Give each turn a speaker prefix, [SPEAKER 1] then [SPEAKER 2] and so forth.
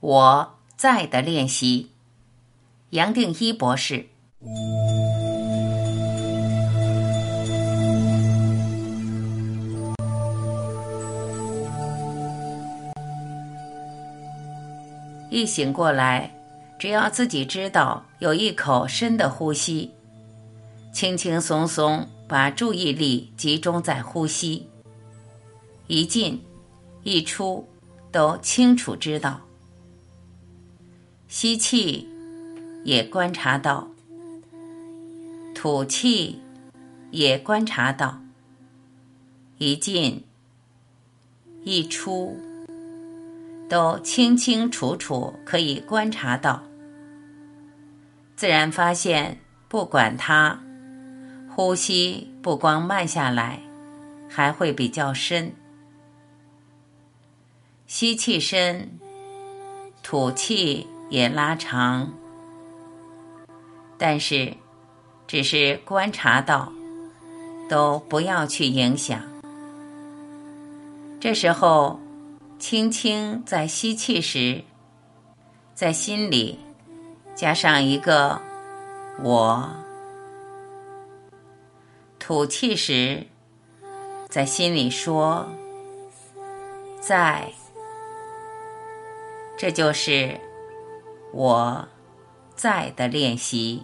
[SPEAKER 1] 我在的练习，杨定一博士。一醒过来，只要自己知道有一口深的呼吸，轻轻松松把注意力集中在呼吸，一进一出都清楚知道。吸气，也观察到；吐气，也观察到。一进一出，都清清楚楚可以观察到。自然发现，不管它，呼吸不光慢下来，还会比较深。吸气深，吐气。也拉长，但是只是观察到，都不要去影响。这时候，轻轻在吸气时，在心里加上一个“我”；吐气时，在心里说“在”。这就是。我在的练习。